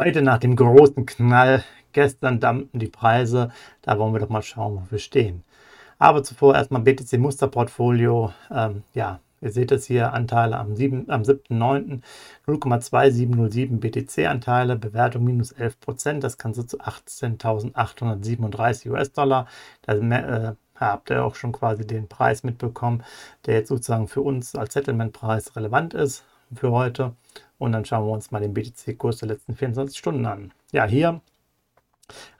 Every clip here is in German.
Heute nach dem großen Knall Gestern dampften die Preise. Da wollen wir doch mal schauen, wo wir stehen. Aber zuvor erstmal BTC Musterportfolio. Ähm, ja, ihr seht es hier, Anteile am, am 7.9. 0,2707 BTC-Anteile, Bewertung minus 11%. Das Ganze zu 18.837 US-Dollar. Da äh, habt ihr auch schon quasi den Preis mitbekommen, der jetzt sozusagen für uns als Settlement-Preis relevant ist für heute. Und dann schauen wir uns mal den BTC-Kurs der letzten 24 Stunden an. Ja, hier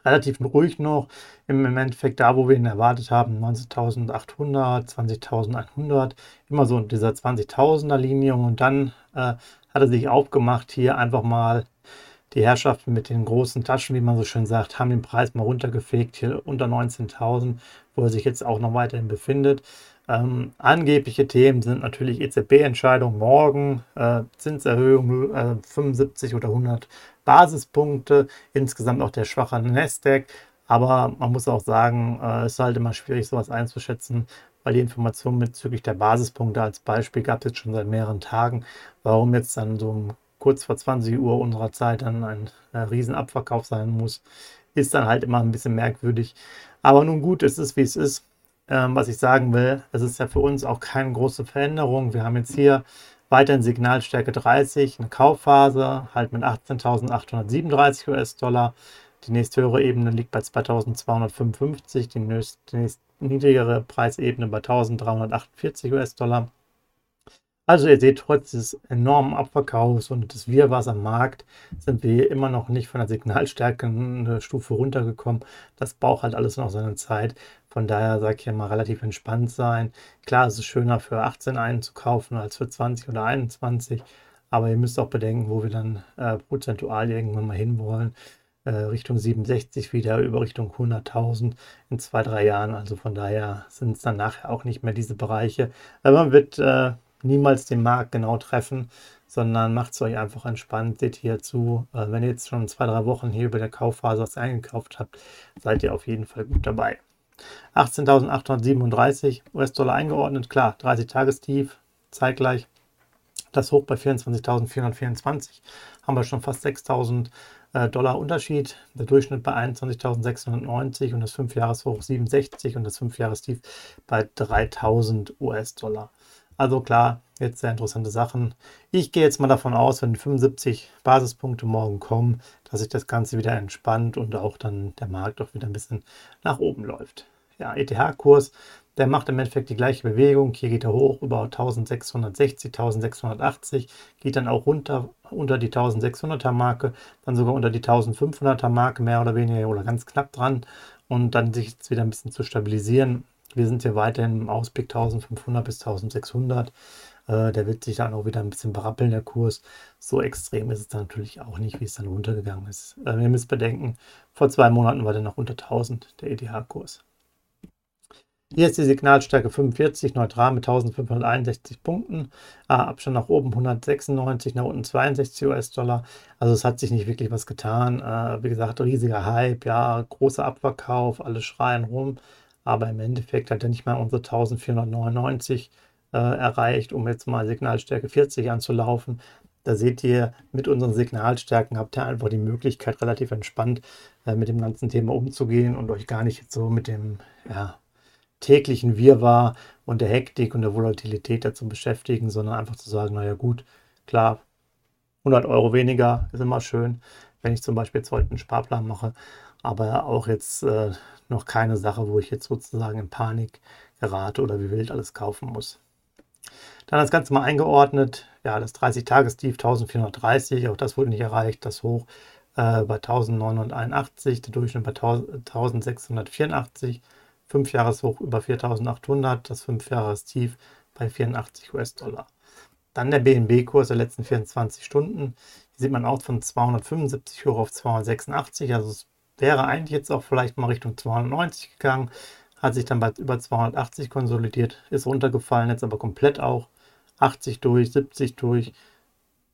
relativ ruhig noch. Im Endeffekt da, wo wir ihn erwartet haben, 19.800, 20.100, immer so in dieser 20.000er Linie. Und dann äh, hat er sich aufgemacht, hier einfach mal die Herrschaften mit den großen Taschen, wie man so schön sagt, haben den Preis mal runtergefegt, hier unter 19.000, wo er sich jetzt auch noch weiterhin befindet. Ähm, angebliche Themen sind natürlich EZB-Entscheidung morgen, äh, Zinserhöhung äh, 75 oder 100 Basispunkte, insgesamt auch der schwache Nasdaq. Aber man muss auch sagen, äh, es ist halt immer schwierig, sowas einzuschätzen, weil die Informationen bezüglich der Basispunkte als Beispiel gab es jetzt schon seit mehreren Tagen. Warum jetzt dann so kurz vor 20 Uhr unserer Zeit dann ein äh, Riesenabverkauf sein muss, ist dann halt immer ein bisschen merkwürdig. Aber nun gut, es ist wie es ist. Ähm, was ich sagen will, es ist ja für uns auch keine große Veränderung. Wir haben jetzt hier weiterhin Signalstärke 30, eine Kaufphase, halt mit 18.837 US-Dollar. Die nächsthöhere Ebene liegt bei 2.255, die, nächst, niedrigere Preisebene bei 1.348 US-Dollar. Also ihr seht, trotz des enormen Abverkaufs und des Wirrwarrs am Markt sind wir immer noch nicht von der Signalstärke eine Stufe runtergekommen. Das braucht halt alles noch seine Zeit. Von daher sage ich ja mal relativ entspannt sein. Klar, es ist schöner für 18 einzukaufen als für 20 oder 21. Aber ihr müsst auch bedenken, wo wir dann äh, prozentual irgendwann mal hinwollen. Äh, Richtung 67 wieder, über Richtung 100.000 in zwei, drei Jahren. Also von daher sind es dann nachher auch nicht mehr diese Bereiche. Aber man wird äh, niemals den Markt genau treffen, sondern macht es euch einfach entspannt. Seht hier zu, äh, wenn ihr jetzt schon zwei, drei Wochen hier über der Kaufphase was eingekauft habt, seid ihr auf jeden Fall gut dabei. 18.837 US-Dollar eingeordnet, klar, 30-Tagestief, zeitgleich. Das Hoch bei 24.424 haben wir schon fast 6.000 äh, Dollar Unterschied. Der Durchschnitt bei 21.690 und das 5-Jahres-Hoch 67 und das 5-Jahres-Tief bei 3.000 US-Dollar. Also klar, jetzt sehr interessante Sachen. Ich gehe jetzt mal davon aus, wenn 75 Basispunkte morgen kommen, dass sich das Ganze wieder entspannt und auch dann der Markt auch wieder ein bisschen nach oben läuft. Ja, ETH-Kurs, der macht im Endeffekt die gleiche Bewegung. Hier geht er hoch über 1660, 1680, geht dann auch runter unter die 1600er Marke, dann sogar unter die 1500er Marke mehr oder weniger oder ganz knapp dran und dann sich jetzt wieder ein bisschen zu stabilisieren wir sind hier weiterhin im Ausblick 1500 bis 1600. Äh, der wird sich dann auch wieder ein bisschen berappeln, der Kurs. So extrem ist es dann natürlich auch nicht, wie es dann runtergegangen ist. Äh, ihr müsst bedenken, vor zwei Monaten war der noch unter 1000, der ETH-Kurs. Hier ist die Signalstärke 45, neutral mit 1561 Punkten. Ah, Abstand nach oben 196, nach unten 62 US-Dollar. Also es hat sich nicht wirklich was getan. Äh, wie gesagt, riesiger Hype, ja, großer Abverkauf, alle schreien rum aber im Endeffekt hat er nicht mal unsere 1499 äh, erreicht, um jetzt mal Signalstärke 40 anzulaufen. Da seht ihr, mit unseren Signalstärken habt ihr einfach die Möglichkeit, relativ entspannt äh, mit dem ganzen Thema umzugehen und euch gar nicht so mit dem ja, täglichen Wirrwarr und der Hektik und der Volatilität dazu beschäftigen, sondern einfach zu sagen, naja gut, klar, 100 Euro weniger ist immer schön, wenn ich zum Beispiel jetzt heute einen Sparplan mache, aber auch jetzt äh, noch keine Sache, wo ich jetzt sozusagen in Panik gerate oder wie wild alles kaufen muss. Dann das Ganze mal eingeordnet. Ja, das 30-Tages-Tief 1430, auch das wurde nicht erreicht. Das Hoch äh, bei 1981, der Durchschnitt bei 1684, 5 Jahreshoch über 4800, das 5 Jahres-Tief bei 84 US-Dollar. Dann der BNB-Kurs der letzten 24 Stunden. Hier sieht man auch von 275 hoch auf 286, also es wäre eigentlich jetzt auch vielleicht mal Richtung 290 gegangen, hat sich dann bei über 280 konsolidiert, ist runtergefallen, jetzt aber komplett auch 80 durch, 70 durch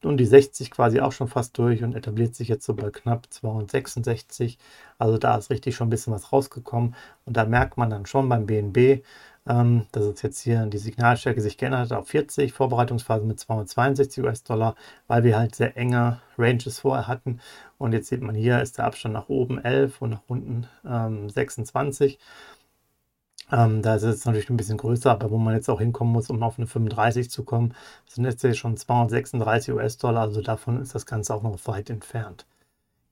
und die 60 quasi auch schon fast durch und etabliert sich jetzt so bei knapp 266. Also da ist richtig schon ein bisschen was rausgekommen und da merkt man dann schon beim BNB, ähm, dass es jetzt hier die Signalstärke sich geändert hat auf 40, Vorbereitungsphase mit 262 US-Dollar, weil wir halt sehr enge Ranges vorher hatten. Und jetzt sieht man hier ist der Abstand nach oben 11 und nach unten ähm, 26. Ähm, da ist es natürlich ein bisschen größer, aber wo man jetzt auch hinkommen muss, um auf eine 35 zu kommen, sind jetzt hier schon 236 US-Dollar, also davon ist das Ganze auch noch weit entfernt.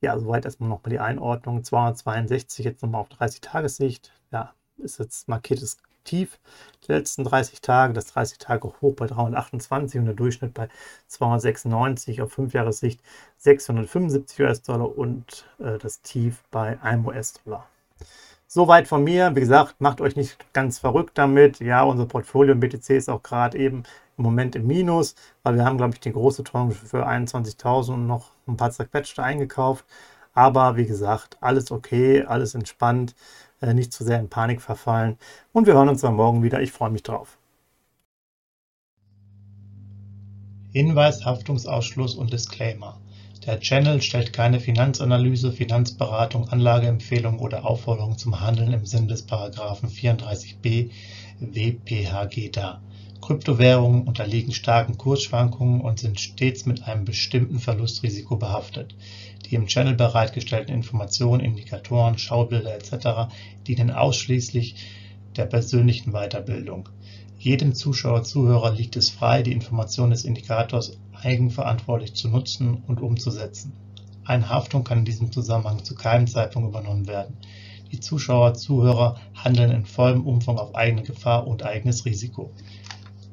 Ja, soweit erstmal nochmal die Einordnung. 262 jetzt nochmal auf 30 Tagessicht. Ja, ist jetzt markiertes Tief die letzten 30 Tage, das 30 Tage hoch bei 328 und der Durchschnitt bei 296 auf 5 Jahressicht 675 US-Dollar und äh, das Tief bei 1 US-Dollar. Soweit von mir. Wie gesagt, macht euch nicht ganz verrückt damit. Ja, unser Portfolio im BTC ist auch gerade eben im Moment im Minus, weil wir haben, glaube ich, die große Tranche für 21.000 und noch ein paar zerquetschte eingekauft. Aber wie gesagt, alles okay, alles entspannt, äh, nicht zu sehr in Panik verfallen. Und wir hören uns dann morgen wieder. Ich freue mich drauf. Hinweis, Haftungsausschluss und Disclaimer. Der Channel stellt keine Finanzanalyse, Finanzberatung, Anlageempfehlung oder Aufforderung zum Handeln im Sinne des § 34b WPHG dar. Kryptowährungen unterliegen starken Kursschwankungen und sind stets mit einem bestimmten Verlustrisiko behaftet. Die im Channel bereitgestellten Informationen, Indikatoren, Schaubilder etc. dienen ausschließlich der persönlichen Weiterbildung. Jedem Zuschauer/Zuhörer liegt es frei, die Informationen des Indikators eigenverantwortlich zu nutzen und umzusetzen. Eine Haftung kann in diesem Zusammenhang zu keinem Zeitpunkt übernommen werden. Die Zuschauer/Zuhörer handeln in vollem Umfang auf eigene Gefahr und eigenes Risiko.